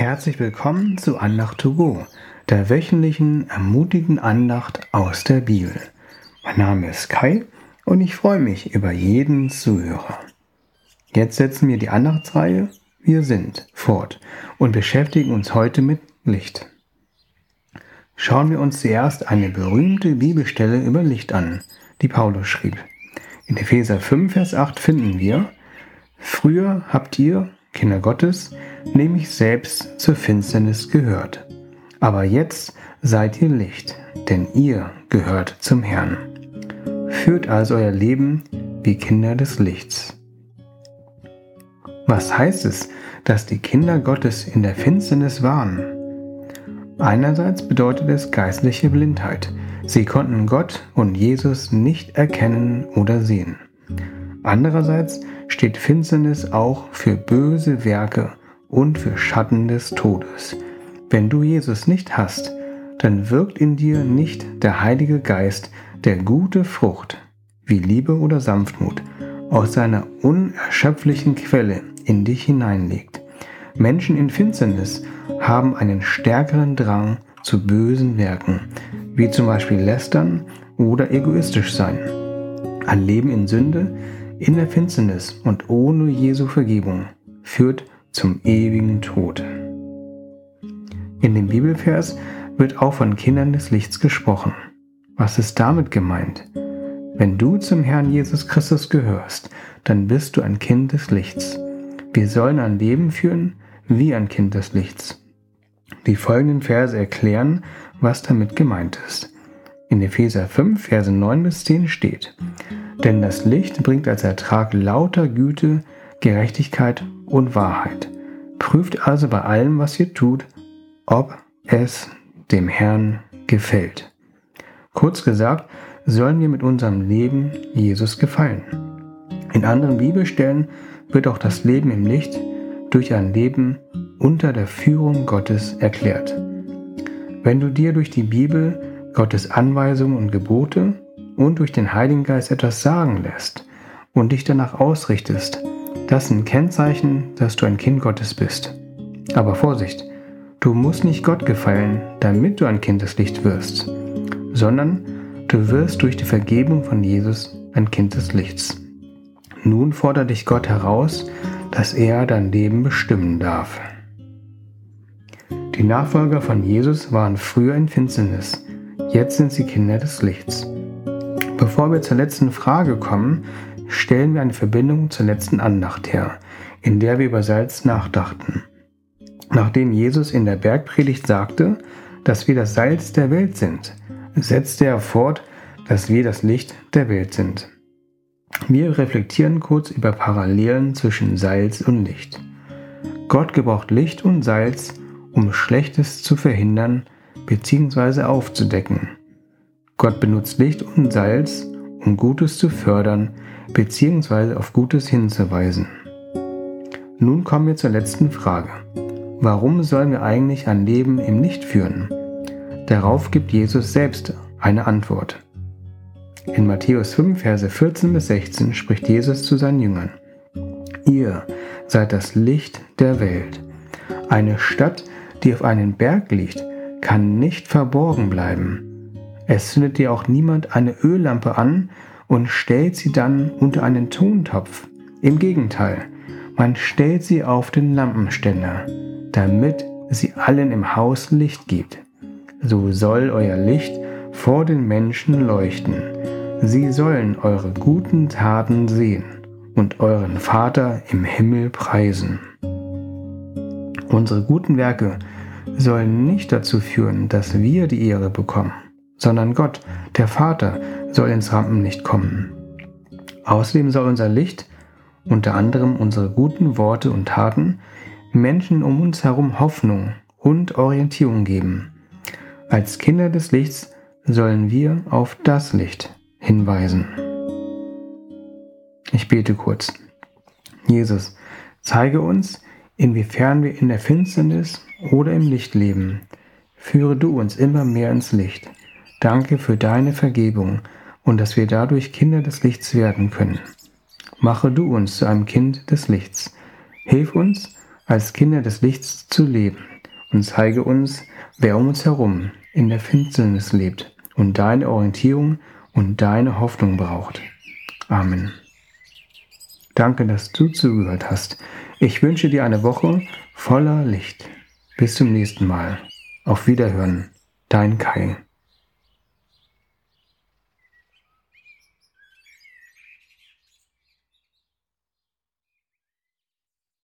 Herzlich willkommen zu Andacht to go, der wöchentlichen ermutigenden Andacht aus der Bibel. Mein Name ist Kai und ich freue mich über jeden Zuhörer. Jetzt setzen wir die Andachtsreihe Wir sind fort und beschäftigen uns heute mit Licht. Schauen wir uns zuerst eine berühmte Bibelstelle über Licht an, die Paulus schrieb. In Epheser 5, Vers 8 finden wir, Früher habt ihr, Kinder Gottes, nämlich selbst zur Finsternis gehört. Aber jetzt seid ihr Licht, denn ihr gehört zum Herrn. Führt also euer Leben wie Kinder des Lichts. Was heißt es, dass die Kinder Gottes in der Finsternis waren? Einerseits bedeutet es geistliche Blindheit. Sie konnten Gott und Jesus nicht erkennen oder sehen. Andererseits steht Finsternis auch für böse Werke und für Schatten des Todes. Wenn du Jesus nicht hast, dann wirkt in dir nicht der Heilige Geist, der gute Frucht, wie Liebe oder Sanftmut, aus seiner unerschöpflichen Quelle in dich hineinlegt. Menschen in Finsternis haben einen stärkeren Drang zu bösen Werken, wie zum Beispiel Lästern oder egoistisch sein. Ein Leben in Sünde, in der Finsternis und ohne Jesu Vergebung führt zum ewigen Tod. In dem Bibelvers wird auch von Kindern des Lichts gesprochen. Was ist damit gemeint? Wenn du zum Herrn Jesus Christus gehörst, dann bist du ein Kind des Lichts. Wir sollen ein Leben führen wie ein Kind des Lichts. Die folgenden Verse erklären, was damit gemeint ist. In Epheser 5, Verse 9 bis 10 steht, Denn das Licht bringt als Ertrag lauter Güte, Gerechtigkeit und Wahrheit. Prüft also bei allem, was ihr tut, ob es dem Herrn gefällt. Kurz gesagt, sollen wir mit unserem Leben Jesus gefallen. In anderen Bibelstellen wird auch das Leben im Licht durch ein Leben unter der Führung Gottes erklärt. Wenn du dir durch die Bibel Gottes Anweisungen und Gebote und durch den Heiligen Geist etwas sagen lässt und dich danach ausrichtest, das sind Kennzeichen, dass du ein Kind Gottes bist. Aber Vorsicht, du musst nicht Gott gefallen, damit du ein Kind des Lichts wirst, sondern du wirst durch die Vergebung von Jesus ein Kind des Lichts. Nun fordert dich Gott heraus, dass er dein Leben bestimmen darf. Die Nachfolger von Jesus waren früher in Finsternis, jetzt sind sie Kinder des Lichts. Bevor wir zur letzten Frage kommen, stellen wir eine Verbindung zur letzten Andacht her, in der wir über Salz nachdachten. Nachdem Jesus in der Bergpredigt sagte, dass wir das Salz der Welt sind, setzte er fort, dass wir das Licht der Welt sind. Wir reflektieren kurz über Parallelen zwischen Salz und Licht. Gott gebraucht Licht und Salz, um Schlechtes zu verhindern bzw. aufzudecken. Gott benutzt Licht und Salz, um Gutes zu fördern bzw. auf Gutes hinzuweisen. Nun kommen wir zur letzten Frage. Warum sollen wir eigentlich ein Leben im Licht führen? Darauf gibt Jesus selbst eine Antwort. In Matthäus 5, Verse 14 bis 16 spricht Jesus zu seinen Jüngern. Ihr seid das Licht der Welt. Eine Stadt, die auf einem Berg liegt, kann nicht verborgen bleiben. Es zündet dir auch niemand eine Öllampe an und stellt sie dann unter einen Tontopf. Im Gegenteil, man stellt sie auf den Lampenständer, damit sie allen im Haus Licht gibt. So soll euer Licht vor den Menschen leuchten. Sie sollen eure guten Taten sehen und euren Vater im Himmel preisen. Unsere guten Werke sollen nicht dazu führen, dass wir die Ehre bekommen, sondern Gott, der Vater, soll ins Rampenlicht kommen. Außerdem soll unser Licht, unter anderem unsere guten Worte und Taten, Menschen um uns herum Hoffnung und Orientierung geben. Als Kinder des Lichts sollen wir auf das Licht hinweisen. Ich bete kurz. Jesus, zeige uns, inwiefern wir in der Finsternis oder im Licht leben. Führe du uns immer mehr ins Licht. Danke für deine Vergebung und dass wir dadurch Kinder des Lichts werden können. Mache du uns zu einem Kind des Lichts. Hilf uns, als Kinder des Lichts zu leben und zeige uns, wer um uns herum in der Finsternis lebt und deine Orientierung und deine Hoffnung braucht. Amen. Danke, dass du zugehört hast. Ich wünsche dir eine Woche voller Licht. Bis zum nächsten Mal. Auf Wiederhören. Dein Kai.